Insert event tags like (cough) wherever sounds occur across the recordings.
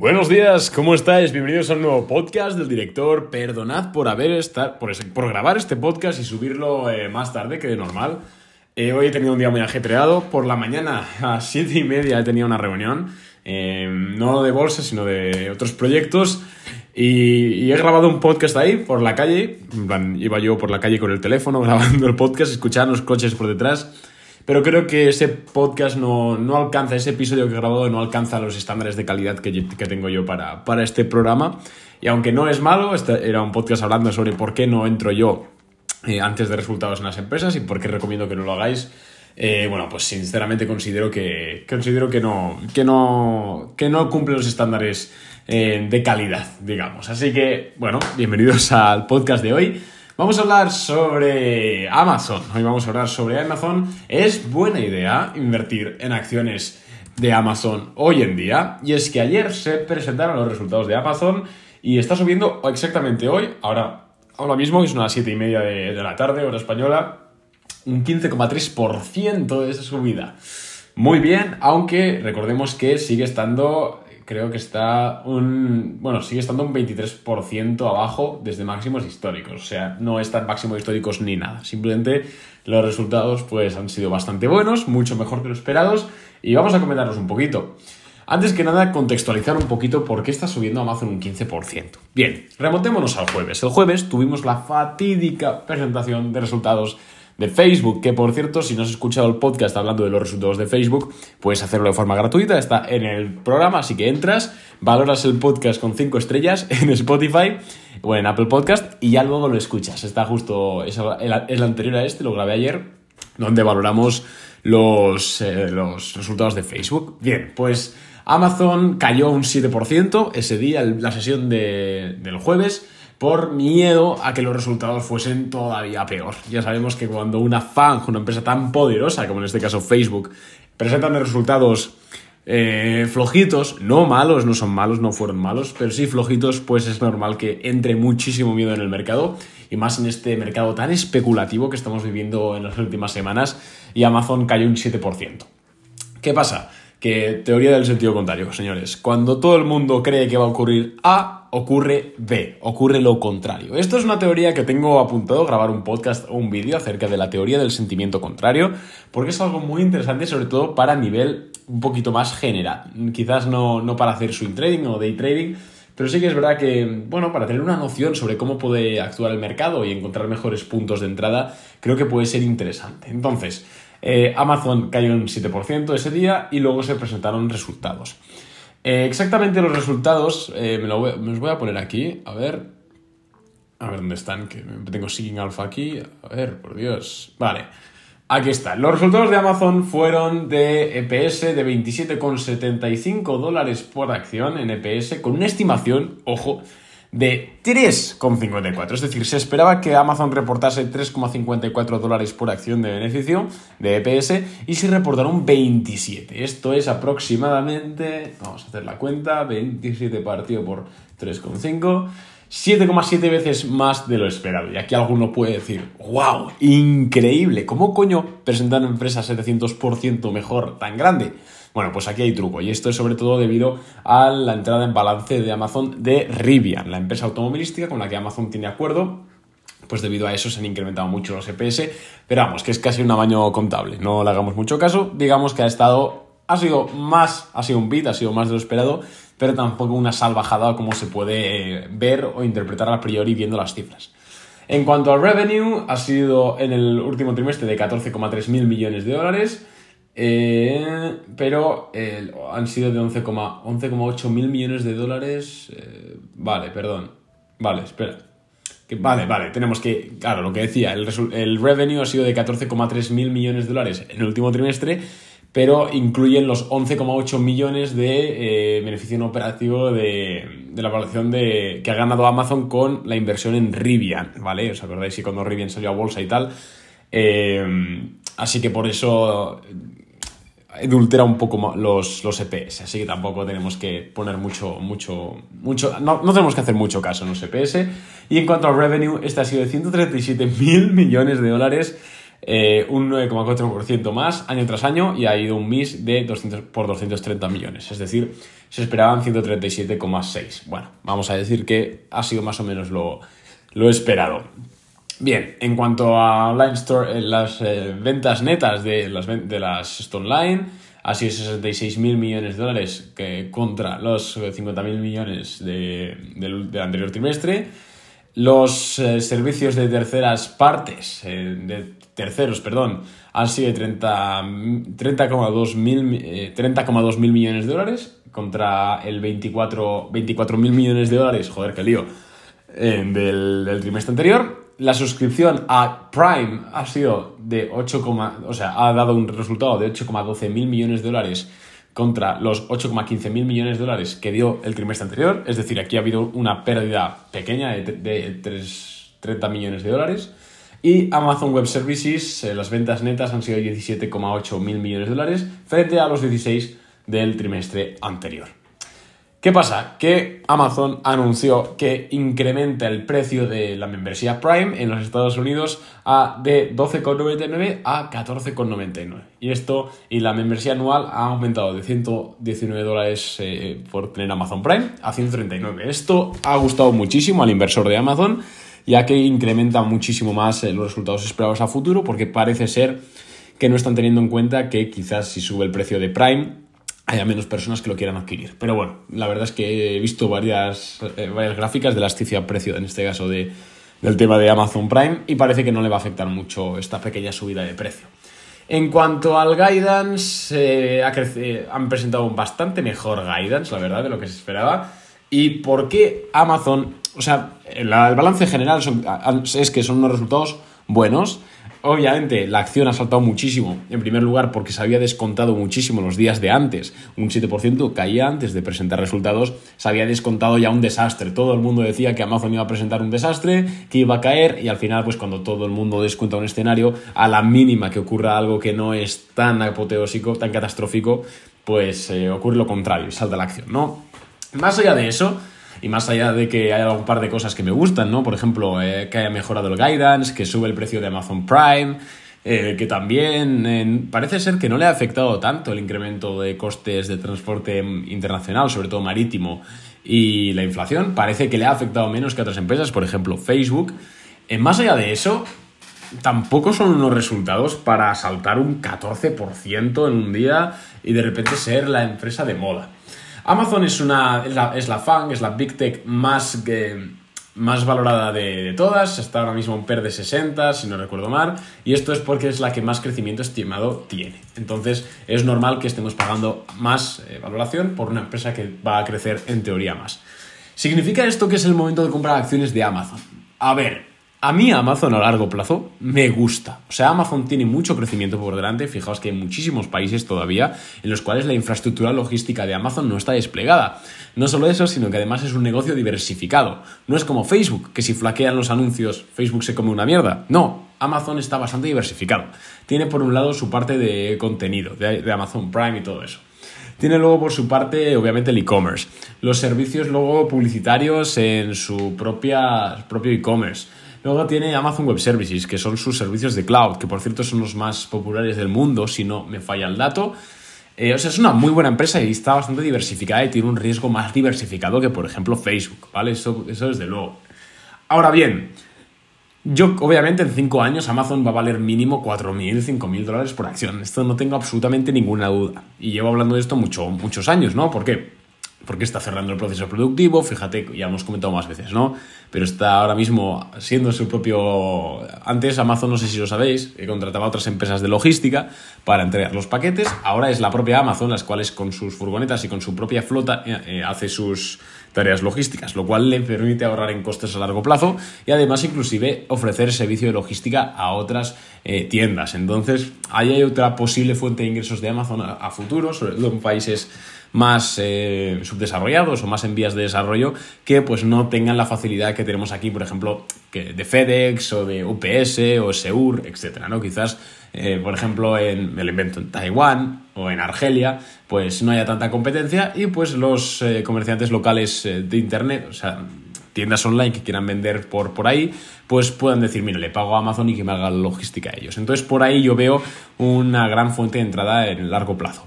Buenos días, ¿cómo estáis? Bienvenidos a un nuevo podcast del director. Perdonad por haber estar, por, grabar este podcast y subirlo eh, más tarde que de normal. Eh, hoy he tenido un día muy ajetreado. Por la mañana (laughs) a 7 y media he tenido una reunión, eh, no de bolsa, sino de otros proyectos. Y, he grabado un podcast ahí, por la calle. Iba yo por la calle con el teléfono (laughs) grabando el podcast, escuchando los coches por detrás. Pero creo que ese podcast no, no, alcanza, ese episodio que he grabado no alcanza los estándares de calidad que, que tengo yo para, para, este programa. Y aunque no es malo, este era un podcast hablando sobre por qué no entro yo eh, antes de resultados en las empresas y por qué recomiendo que no lo hagáis. Eh, bueno, pues sinceramente considero que, considero que no, que no, que no cumple los estándares eh, de calidad, digamos. Así que, bueno, bienvenidos al podcast de hoy. Vamos a hablar sobre Amazon. Hoy vamos a hablar sobre Amazon. ¿Es buena idea invertir en acciones de Amazon hoy en día? Y es que ayer se presentaron los resultados de Amazon y está subiendo exactamente hoy, ahora, ahora mismo, que son las 7 y media de, de la tarde, hora española, un 15,3% de esa subida. Muy bien, aunque recordemos que sigue estando creo que está un. Bueno, sigue estando un 23% abajo desde máximos históricos. O sea, no están máximos históricos ni nada. Simplemente los resultados pues, han sido bastante buenos, mucho mejor que los esperados. Y vamos a comentarlos un poquito. Antes que nada, contextualizar un poquito por qué está subiendo Amazon un 15%. Bien, remontémonos al jueves. El jueves tuvimos la fatídica presentación de resultados de Facebook, que por cierto, si no has escuchado el podcast hablando de los resultados de Facebook, puedes hacerlo de forma gratuita, está en el programa, así que entras, valoras el podcast con 5 estrellas (laughs) en Spotify o en Apple Podcast y ya luego lo escuchas. Está justo, es el, anterior a este, lo grabé ayer, donde valoramos los, eh, los resultados de Facebook. Bien, pues Amazon cayó un 7% ese día, la sesión de, del jueves por miedo a que los resultados fuesen todavía peor. Ya sabemos que cuando una FANG, una empresa tan poderosa como en este caso Facebook, presentan resultados eh, flojitos, no malos, no son malos, no fueron malos, pero sí flojitos, pues es normal que entre muchísimo miedo en el mercado y más en este mercado tan especulativo que estamos viviendo en las últimas semanas y Amazon cayó un 7%. ¿Qué pasa? Que teoría del sentido contrario, señores. Cuando todo el mundo cree que va a ocurrir A, ocurre B, ocurre lo contrario. Esto es una teoría que tengo apuntado, grabar un podcast o un vídeo acerca de la teoría del sentimiento contrario, porque es algo muy interesante, sobre todo para nivel un poquito más general. Quizás no, no para hacer swing trading o day trading, pero sí que es verdad que, bueno, para tener una noción sobre cómo puede actuar el mercado y encontrar mejores puntos de entrada, creo que puede ser interesante. Entonces, eh, Amazon cayó un 7% ese día y luego se presentaron resultados. Eh, exactamente los resultados eh, me, los voy a poner aquí, a ver. A ver dónde están, que tengo Seeking Alpha aquí. A ver, por Dios. Vale, aquí están. Los resultados de Amazon fueron de EPS de 27,75 dólares por acción en EPS, con una estimación, ojo, de 3,54. Es decir, se esperaba que Amazon reportase 3,54 dólares por acción de beneficio de EPS y se reportaron 27. Esto es aproximadamente, vamos a hacer la cuenta, 27 partido por 3,5. 7,7 veces más de lo esperado. Y aquí alguno puede decir, wow, increíble, ¿cómo coño presentan empresas 700% mejor tan grande? Bueno, pues aquí hay truco y esto es sobre todo debido a la entrada en balance de Amazon de Rivian, la empresa automovilística con la que Amazon tiene acuerdo pues debido a eso se han incrementado mucho los EPS, pero vamos, que es casi un amaño contable, no le hagamos mucho caso, digamos que ha estado, ha sido más, ha sido un bit, ha sido más de lo esperado, pero tampoco una salvajada como se puede ver o interpretar a priori viendo las cifras. En cuanto al revenue, ha sido en el último trimestre de 14,3 mil millones de dólares, eh, pero eh, han sido de 11,8 mil millones de dólares. Eh, vale, perdón. Vale, espera. vale, vale, tenemos que. Claro, lo que decía, el, el revenue ha sido de 14,3 mil millones de dólares en el último trimestre, pero incluyen los 11,8 millones de beneficio no operativo de, de, la evaluación de, que ha ganado Amazon con la inversión en Rivian, ¿vale? ¿Os acordáis? Y cuando Rivian salió a bolsa y tal. así que por eso edultera un poco los, los EPS, así que tampoco tenemos que poner mucho, mucho, mucho, no, no, tenemos que hacer mucho caso en los EPS. Y en cuanto al revenue, este ha sido de 137 mil millones de dólares eh, un 9,4% más año tras año y ha ido un MIS de 200, por 230 millones. Es decir, se esperaban 137,6. Bueno, vamos a decir que ha sido más o menos lo, lo esperado. Bien, en cuanto a online store, eh, las eh, ventas netas de las, de las Stone Line, ha sido 66 mil millones de dólares que, contra los 50 mil millones de, del, anterior trimestre. Los servicios de terceras partes, de terceros, perdón, han sido 30,2 30, mil, eh, 30 mil millones de dólares contra el 24 mil millones de dólares, joder, qué lío, del, del trimestre anterior la suscripción a Prime ha sido de 8, o sea, ha dado un resultado de 8,12 mil millones de dólares contra los 8,15 mil millones de dólares que dio el trimestre anterior. Es decir, aquí ha habido una pérdida pequeña de, de 3, 30 millones de dólares. Y Amazon Web Services, eh, las ventas netas han sido 17,8 mil millones de dólares frente a los 16 del trimestre anterior. ¿Qué pasa? Que Amazon anunció que incrementa el precio de la membresía Prime en los Estados Unidos a de 12,99 a 14,99. Y esto, y la membresía anual ha aumentado de 119 dólares eh, por tener Amazon Prime a 139. Esto ha gustado muchísimo al inversor de Amazon, ya que incrementa muchísimo más eh, los resultados esperados a futuro, porque parece ser que no están teniendo en cuenta que quizás si sube el precio de Prime, haya menos personas que lo quieran adquirir. Pero bueno, la verdad es que he visto varias, eh, varias gráficas de la precio, en este caso de, del tema de Amazon Prime, y parece que no le va a afectar mucho esta pequeña subida de precio. En cuanto al guidance, eh, han presentado un bastante mejor guidance, la verdad, de lo que se esperaba. ¿Y por qué Amazon? O sea, el, balance general es que son unos resultados buenos, Obviamente la acción ha saltado muchísimo, en primer lugar porque se había descontado muchísimo los días de antes, un 7% caía antes de presentar resultados, se había descontado ya un desastre, todo el mundo decía que Amazon iba a presentar un desastre, que iba a caer y al final pues cuando todo el mundo descuenta un escenario, a la mínima que ocurra algo que no es tan apoteósico, tan catastrófico, pues eh, ocurre lo contrario y salta la acción, ¿no? Más allá de eso, y más allá de que haya un par de cosas que me gustan, ¿no? Por ejemplo, eh, que haya mejorado el guidance, que sube el precio de Amazon Prime, eh, que también parece ser que no le ha afectado tanto el incremento de costes de transporte internacional, sobre todo marítimo, y la inflación. Parece que le ha afectado menos que otras empresas, por ejemplo, Facebook. Eh, más allá de eso, tampoco son unos resultados para saltar un 14% en un día y de repente ser la empresa de moda. Amazon es, una, es, la, es FANG, es la Big Tech más, más valorada de, todas, está ahora mismo en PER de 60, si no recuerdo mal, y esto es porque es la que más crecimiento estimado tiene. Entonces es normal que estemos pagando más eh, valoración por una empresa que va a crecer en teoría más. ¿Significa esto que es el momento de comprar acciones de Amazon? A ver, a mí Amazon a largo plazo me gusta. O sea, Amazon tiene mucho crecimiento por delante. Fijaos que hay muchísimos países todavía en los cuales la infraestructura logística de Amazon no está desplegada. No solo eso, sino que además es un negocio diversificado. No es como Facebook, que si flaquean los anuncios, Facebook se come una mierda. No, Amazon está bastante diversificado. Tiene por un lado su parte de contenido, de, Amazon Prime y todo eso. Tiene luego por su parte, obviamente, el e-commerce. Los servicios luego publicitarios en su propia, propio e-commerce Luego tiene Amazon Web Services, que son sus servicios de cloud, que por cierto son los más populares del mundo, si no me falla el dato. Eh, o sea, es una muy buena empresa y está bastante diversificada y tiene un riesgo más diversificado que, por ejemplo, Facebook, ¿vale? Eso, eso desde luego. Ahora bien, yo, obviamente, en 5 años Amazon va a valer mínimo 4.000, 5.000 dólares por acción. Esto no tengo absolutamente ninguna duda. Y llevo hablando de esto mucho, muchos años, ¿no? ¿Por qué? Porque está cerrando el proceso productivo, fíjate, ya hemos comentado más veces, ¿no? pero está ahora mismo siendo su propio... Antes Amazon, no sé si lo sabéis, contrataba a otras empresas de logística para entregar los paquetes, ahora es la propia Amazon, las cuales con sus furgonetas y con su propia flota eh, eh, hace sus tareas logísticas, lo cual le permite ahorrar en costes a largo plazo y además inclusive ofrecer servicio de logística a otras eh, tiendas. Entonces, ahí hay otra posible fuente de ingresos de Amazon a futuro, sobre todo en países más eh, subdesarrollados o más en vías de desarrollo que pues no tengan la facilidad que tenemos aquí, por ejemplo, que de FedEx o de UPS o Seur, etcétera, ¿no? Quizás, eh, por ejemplo, en el invento en Taiwán o en Argelia, pues no haya tanta competencia y pues los eh, comerciantes locales de internet, o sea, tiendas online que quieran vender por, por ahí, pues puedan decir, mira, le pago a Amazon y que me haga la logística a ellos. Entonces, por ahí yo veo una gran fuente de entrada en largo plazo.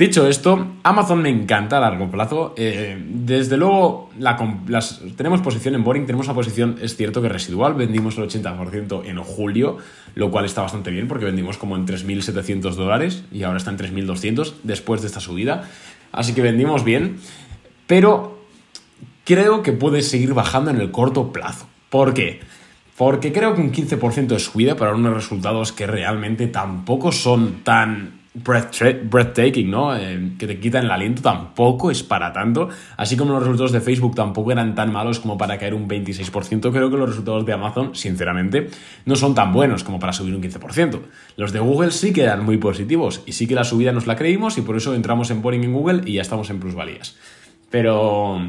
Dicho esto, Amazon me encanta a largo plazo. Eh, desde luego, tenemos posición en Boring, tenemos una posición, es cierto que residual, vendimos el 80% en julio, lo cual está bastante bien porque vendimos como en 3.700 dólares y ahora está en 3.200 después de esta subida. Así que vendimos bien, pero creo que puede seguir bajando en el corto plazo. ¿Por qué? Porque creo que un 15% de subida para unos resultados que realmente tampoco son tan breathtaking, ¿no? Eh, que te quitan el aliento tampoco es para tanto. Así como los resultados de Facebook tampoco eran tan malos como para caer un 26%, creo que los resultados de Amazon, sinceramente, no son tan buenos como para subir un 15%. Los de Google sí que eran muy positivos y sí que la subida nos la creímos y por eso entramos en Boring en Google y ya estamos en plusvalías. Pero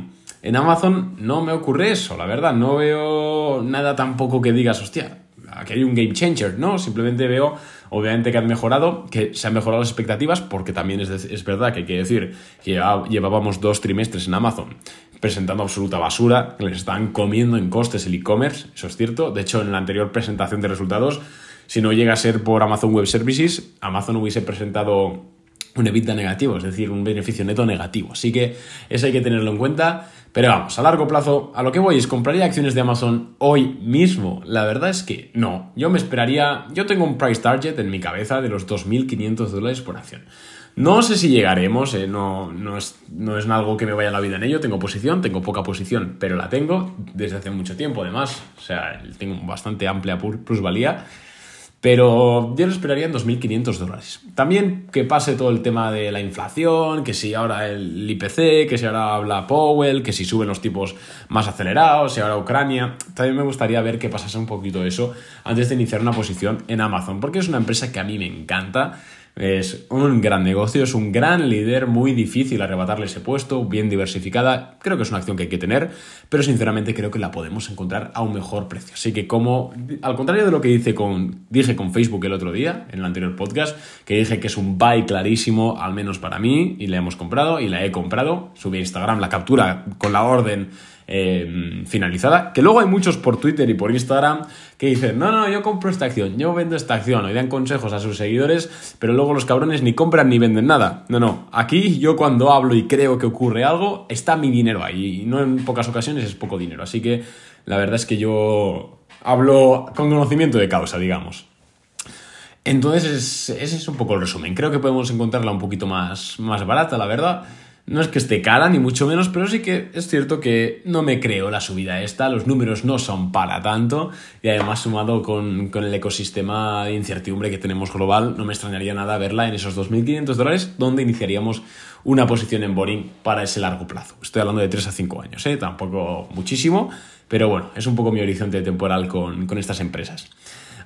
en Amazon no me ocurre eso, la verdad. No veo nada tampoco que digas, hostia, aquí hay un game changer, ¿no? Simplemente veo, obviamente, que han mejorado, que se han mejorado las expectativas, porque también es, verdad que hay que decir que llevábamos dos trimestres en Amazon presentando absoluta basura, que les están comiendo en costes el e-commerce, eso es cierto. De hecho, en la anterior presentación de resultados, si no llega a ser por Amazon Web Services, Amazon hubiese presentado un EBITDA negativo, es decir, un beneficio neto negativo. Así que eso hay que tenerlo en cuenta. Pero vamos, a largo plazo, a lo que voy es, ¿compraría acciones de Amazon hoy mismo? La verdad es que no. Yo me esperaría, yo tengo un price target en mi cabeza de los 2.500 dólares por acción. No sé si llegaremos, eh, no, no, es, no es algo que me vaya la vida en ello, tengo posición, tengo poca posición, pero la tengo desde hace mucho tiempo además, o sea, tengo bastante amplia plusvalía. Pero yo lo esperaría en 2.500 dólares. También que pase todo el tema de la inflación, que si ahora el IPC, que si ahora habla Powell, que si suben los tipos más acelerados, si ahora Ucrania. También me gustaría ver que pasase un poquito eso antes de iniciar una posición en Amazon, porque es una empresa que a mí me encanta es un gran negocio, es un gran líder, muy difícil arrebatarle ese puesto, bien diversificada. Creo que es una acción que hay que tener, pero sinceramente creo que la podemos encontrar a un mejor precio. Así que como, al contrario de lo que dice con, dije con Facebook el otro día, en el anterior podcast, que dije que es un buy clarísimo, al menos para mí, y la hemos comprado, y la he comprado, subí a Instagram la captura con la orden eh, finalizada. Que luego hay muchos por Twitter y por Instagram que dicen, no, no, yo compro esta acción, yo vendo esta acción, y dan consejos a sus seguidores, pero luego los cabrones ni compran ni venden nada. No, no, aquí yo cuando hablo y creo que ocurre algo, está mi dinero ahí, y no en pocas ocasiones es poco dinero. Así que la verdad es que yo hablo con conocimiento de causa, digamos. Entonces, ese es un poco el resumen. Creo que podemos encontrarla un poquito más, más barata, la verdad. No es que esté cara, ni mucho menos, pero sí que es cierto que no me creo la subida esta, los números no son para tanto, y además sumado con, con el ecosistema de incertidumbre que tenemos global, no me extrañaría nada verla en esos 2.500 dólares, donde iniciaríamos una posición en Boring para ese largo plazo. Estoy hablando de 3 a 5 años, ¿eh? tampoco muchísimo, pero bueno, es un poco mi horizonte temporal con, con estas empresas.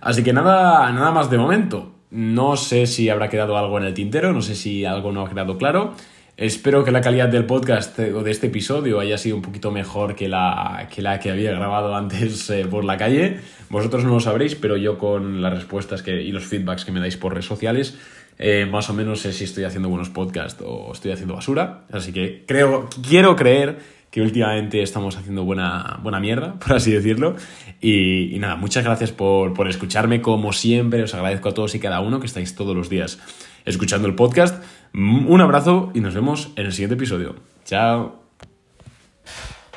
Así que nada, nada más de momento. No sé si habrá quedado algo en el tintero, no sé si algo no ha quedado claro. Espero que la calidad del podcast o de este episodio haya sido un poquito mejor que la que, la que había grabado antes eh, por la calle. Vosotros no lo sabréis, pero yo con las respuestas que, y los feedbacks que me dais por redes sociales, eh, más o menos sé si estoy haciendo buenos podcasts o estoy haciendo basura. Así que creo, quiero creer que últimamente estamos haciendo buena, buena mierda, por así decirlo. Y, y nada, muchas gracias por, por escucharme como siempre. Os agradezco a todos y cada uno que estáis todos los días escuchando el podcast. Un abrazo y nos vemos en el siguiente episodio. Chao.